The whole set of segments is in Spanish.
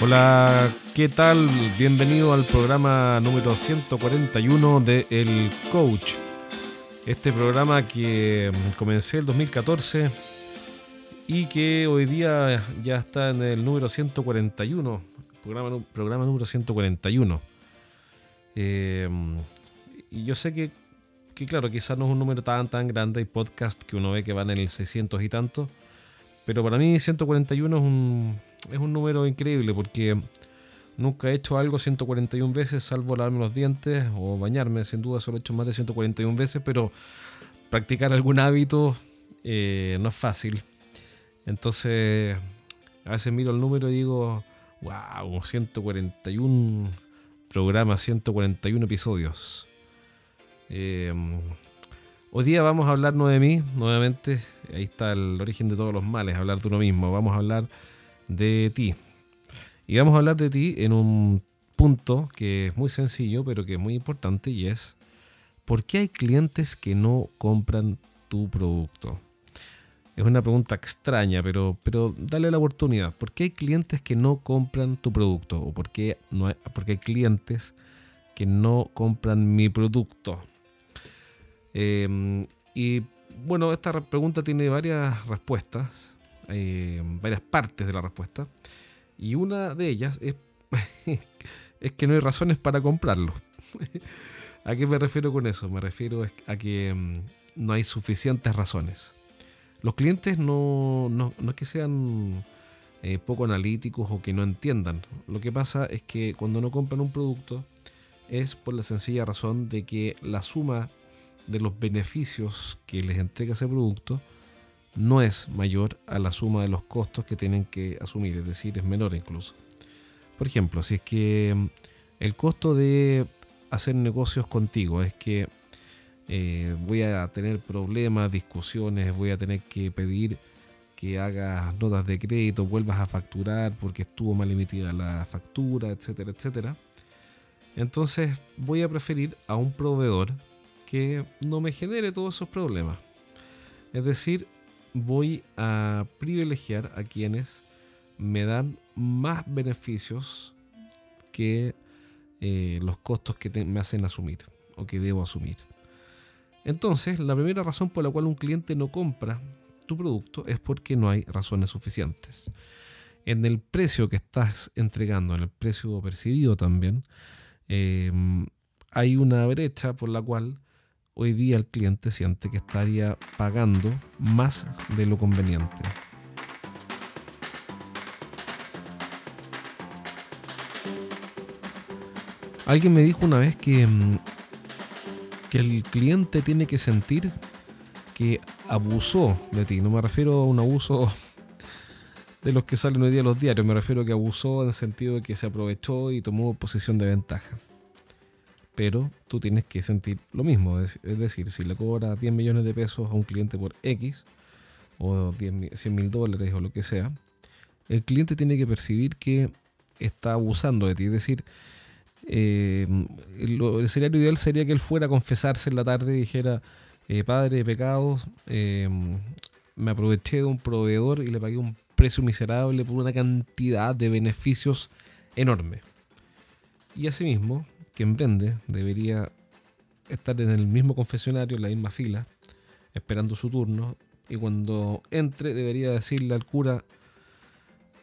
Hola, ¿qué tal? Bienvenido al programa número 141 de El Coach. Este programa que comencé el 2014 y que hoy día ya está en el número 141, programa, programa número 141. Eh, y yo sé que, que, claro, quizás no es un número tan tan grande, hay podcast que uno ve que van en el 600 y tanto, pero para mí 141 es un, es un número increíble porque nunca he hecho algo 141 veces, salvo lavarme los dientes o bañarme. Sin duda, solo he hecho más de 141 veces, pero practicar algún hábito eh, no es fácil. Entonces, a veces miro el número y digo, wow, 141 programas, 141 episodios. Eh, hoy día vamos a hablar no de mí, nuevamente. Ahí está el origen de todos los males, hablar de uno mismo. Vamos a hablar de ti. Y vamos a hablar de ti en un punto que es muy sencillo, pero que es muy importante y es, ¿por qué hay clientes que no compran tu producto? Es una pregunta extraña, pero, pero dale la oportunidad. ¿Por qué hay clientes que no compran tu producto? ¿O por qué, no hay, hay clientes que no compran mi producto? Em, y bueno, esta pregunta tiene varias respuestas. Eh, varias partes de la respuesta. Y una de ellas es, que no hay razones para comprarlo. ¿A qué me refiero con eso? Me refiero a que mm, no hay suficientes razones. Los clientes no, no, no es que sean eh, poco analíticos o que no entiendan. Lo que pasa es que cuando no compran un producto es por la sencilla razón de que la suma de los beneficios que les entrega ese producto no es mayor a la suma de los costos que tienen que asumir, es decir, es menor incluso. Por ejemplo, si es que mm, el costo de hacer negocios contigo es que eh, voy a tener problemas, discusiones, voy a tener que pedir que hagas notas de crédito, vuelvas a facturar porque estuvo mal emitida la factura, etcétera, etcétera. Entonces voy a preferir a un proveedor que no me genere todos esos problemas. Es decir, voy a privilegiar a quienes me dan más beneficios que eh, los costos que me hacen asumir o que debo asumir. Entonces, la primera razón por la cual un cliente no compra tu producto es porque no hay razones suficientes. En el precio que estás entregando, en el precio percibido también, eh, hay una brecha por la cual hoy día el cliente siente que estaría pagando más de lo conveniente. Alguien me dijo una vez que, mm, que el cliente tiene que sentir que abusó de ti. No me refiero a un abuso de los que salen hoy día los diarios, me refiero a que abusó en el sentido de que se aprovechó y tomó posición de ventaja pero tú tienes que sentir lo mismo. Es decir, si le cobras 10 millones de pesos a un cliente por X, o 10, 100 mil dólares o lo que sea, el cliente tiene que percibir que está abusando de ti. Es decir, eh, el escenario ideal sería que él fuera a confesarse en la tarde y dijera, eh, padre de pecados, eh, me aproveché de un proveedor y le pagué un precio miserable por una cantidad de beneficios enorme. Y asimismo, quien vende debería estar en el mismo confesionario, en la misma fila, esperando su turno, y cuando entre debería decirle al cura,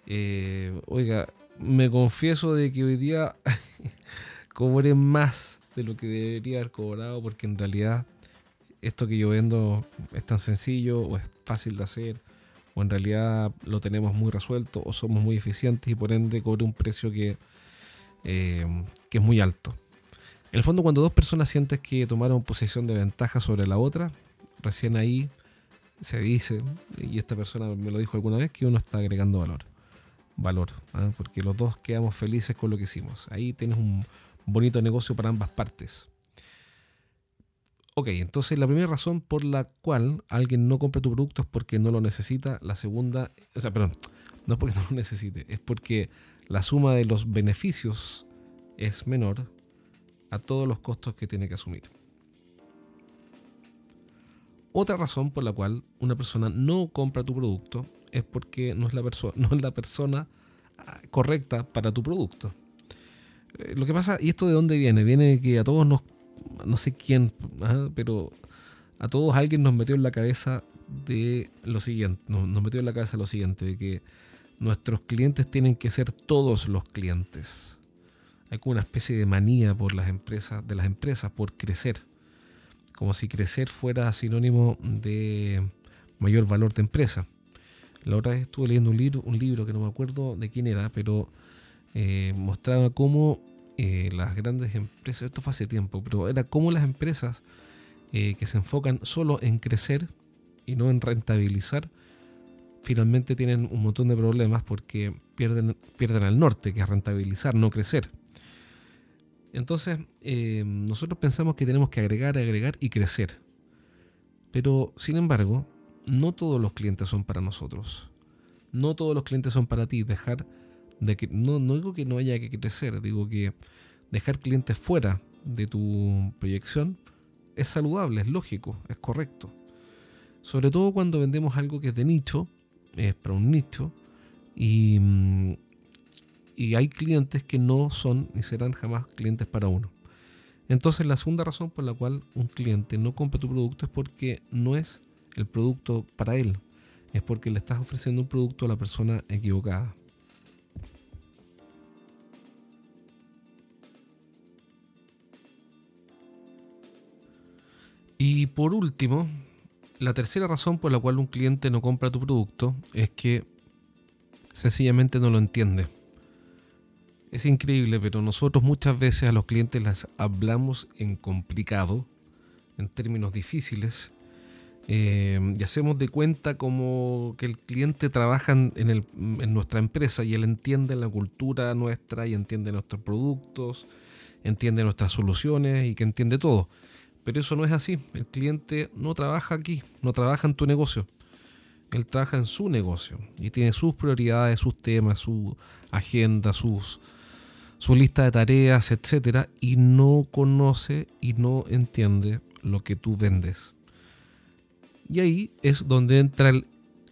eh, oiga, me confieso de que hoy día cobré más de lo que debería haber cobrado porque en realidad esto que yo vendo es tan sencillo o es fácil de hacer o en realidad lo tenemos muy resuelto o somos muy eficientes y por ende cobré un precio que, eh, que es muy alto. En el fondo, cuando dos personas sienten que tomaron posesión de ventaja sobre la otra, recién ahí se dice, y esta persona me lo dijo alguna vez, que uno está agregando valor. Valor, ¿ah? porque los dos quedamos felices con lo que hicimos. Ahí tienes un bonito negocio para ambas partes. Ok, entonces la primera razón por la cual alguien no compra tu producto es porque no lo necesita. La segunda, o sea, perdón, no es porque no lo necesite, es porque la suma de los beneficios es menor a todos los costos que tiene que asumir. Otra razón por la cual una persona no compra tu producto es porque no es la, no es la persona ah, correcta para tu producto. Eh, lo que pasa, ¿y esto de dónde viene? Viene de que a todos nos, no sé quién, pero a todos alguien nos metió en la cabeza de lo siguiente, nos metió en la cabeza lo siguiente, de que nuestros clientes tienen que ser todos los clientes. Hay una especie de manía por las empresas, de las empresas por crecer. Como si crecer fuera sinónimo de mayor valor de empresa. La otra vez estuve leyendo un libro, un libro que no me acuerdo de quién era, pero eh, mostraba cómo eh, las grandes empresas, esto fue hace tiempo, pero era cómo las empresas eh, que se enfocan solo en crecer y no en rentabilizar, finalmente tienen un montón de problemas porque pierden, pierden al norte, que es rentabilizar, no crecer. Entonces, nosotros pensamos que tenemos que agregar, agregar y crecer. Pero, sin embargo, no todos los clientes son para nosotros. No todos los clientes son para ti. Dejar de que. No, no digo que no haya que crecer, digo que dejar clientes fuera de tu proyección es saludable, es lógico, es correcto. Sobre todo cuando vendemos algo que es de nicho, es para un nicho, y, mm, y hay clientes que no son ni serán jamás clientes para uno. Entonces la segunda razón por la cual un cliente no compra tu producto es porque no es el producto para él. Es porque le estás ofreciendo un producto a la persona equivocada. Y por último, la tercera razón por la cual un cliente no compra tu producto es que sencillamente no lo entiende. Es increíble, pero nosotros muchas veces a los clientes les hablamos en complicado, en términos difíciles, eh, y hacemos de cuenta como que el cliente trabaja en, nuestra empresa y él entiende la cultura nuestra y entiende nuestros productos, entiende nuestras soluciones y que entiende todo. Pero eso no es así. El cliente no trabaja aquí, no trabaja en tu negocio. Él trabaja en su negocio y tiene sus prioridades, sus temas, su agenda, sus, su lista de tareas, etc. Y no conoce y no entiende lo que tú vendes. Y ahí es donde entra el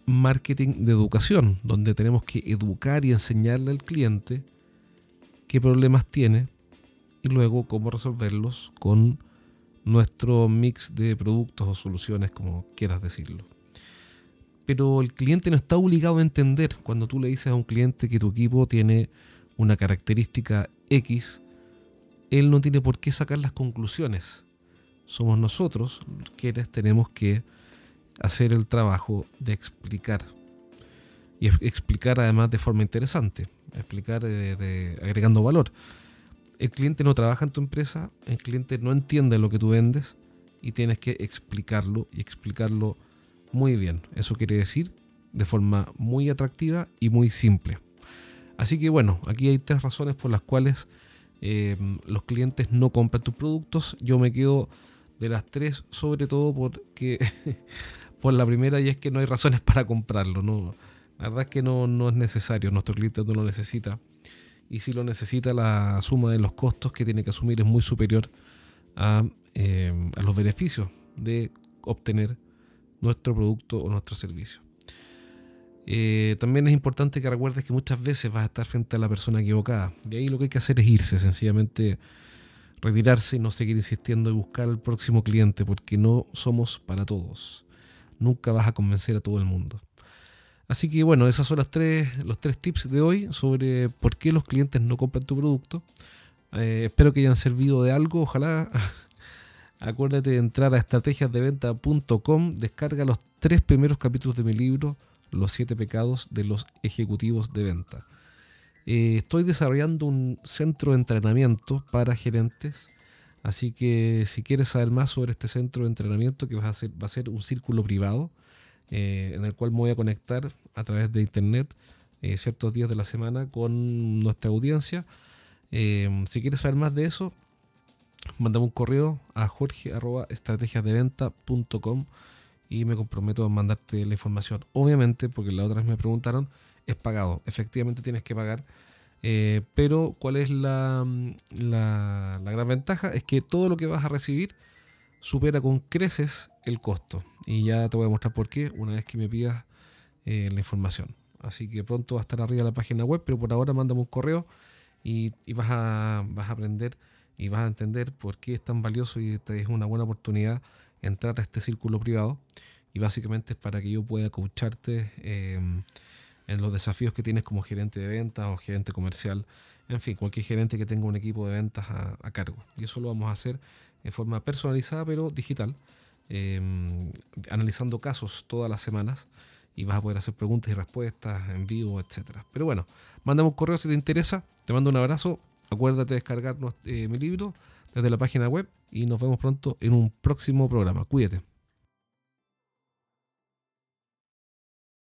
marketing de educación, donde tenemos que educar y enseñarle al cliente qué problemas tiene y luego cómo resolverlos con nuestro mix de productos o soluciones, como quieras decirlo. Pero el cliente no está obligado a entender cuando tú le dices a un cliente que tu equipo tiene una característica X, él no tiene por qué sacar las conclusiones. Somos nosotros quienes tenemos que hacer el trabajo de explicar. Y explicar además de forma interesante, explicar de, agregando valor. El cliente no trabaja en tu empresa, el cliente no entiende lo que tú vendes y tienes que explicarlo y explicarlo muy bien. Eso quiere decir de forma muy atractiva y muy simple. Así que bueno, aquí hay tres razones por las cuales eh, los clientes no compran tus productos. Yo me quedo de las tres, sobre todo porque por la primera y es que no hay razones para comprarlo. No, la verdad es que no, no es necesario, nuestro cliente no lo necesita. Y si lo necesita, la suma de los costos que tiene que asumir es muy superior a, eh, a los beneficios de obtener nuestro producto o nuestro servicio. Eh, también es importante que recuerdes que muchas veces vas a estar frente a la persona equivocada. Y ahí lo que hay que hacer es irse, sencillamente retirarse y no seguir insistiendo y buscar al próximo cliente, porque no somos para todos nunca vas a convencer a todo el mundo. Así que bueno, esos son las tres, los tres tips de hoy sobre por qué los clientes no compran tu producto. Eh, espero que hayan servido de algo. Ojalá acuérdate de entrar a estrategiasdeventa.com, descarga los tres primeros capítulos de mi libro, Los siete pecados de los ejecutivos de venta. Eh, estoy desarrollando un centro de entrenamiento para gerentes Así que si quieres saber más sobre este centro de entrenamiento que va a ser, un círculo privado eh, en el cual me voy a conectar a través de internet eh, ciertos días de la semana con nuestra audiencia. Eh, si quieres saber más de eso, mandame un correo a jorge.estrategiasdeventa.com y me comprometo a mandarte la información. Obviamente, porque la otra vez me preguntaron, es pagado. Efectivamente tienes que pagar eh, pero ¿cuál es la, la, gran ventaja? Es que todo lo que vas a recibir supera con creces el costo. Y ya te voy a mostrar por qué una vez que me pidas eh, la información. Así que pronto va a estar arriba la página web, pero por ahora mándame un correo y, vas, a, vas a aprender y vas a entender por qué es tan valioso y esta es una buena oportunidad entrar a este círculo privado. Y básicamente es para que yo pueda coacharte em, en los desafíos que tienes como gerente de ventas o gerente comercial. En fin, cualquier gerente que tenga un equipo de ventas a, cargo. Y eso lo vamos a hacer en forma personalizada pero digital, em, analizando casos todas las semanas y vas a poder hacer preguntas y respuestas en vivo, etcétera. Pero bueno, mándame un correo si te interesa. Te mando un abrazo. Acuérdate de descargar eh, mi libro desde la página web y nos vemos pronto en un próximo programa. Cuídate.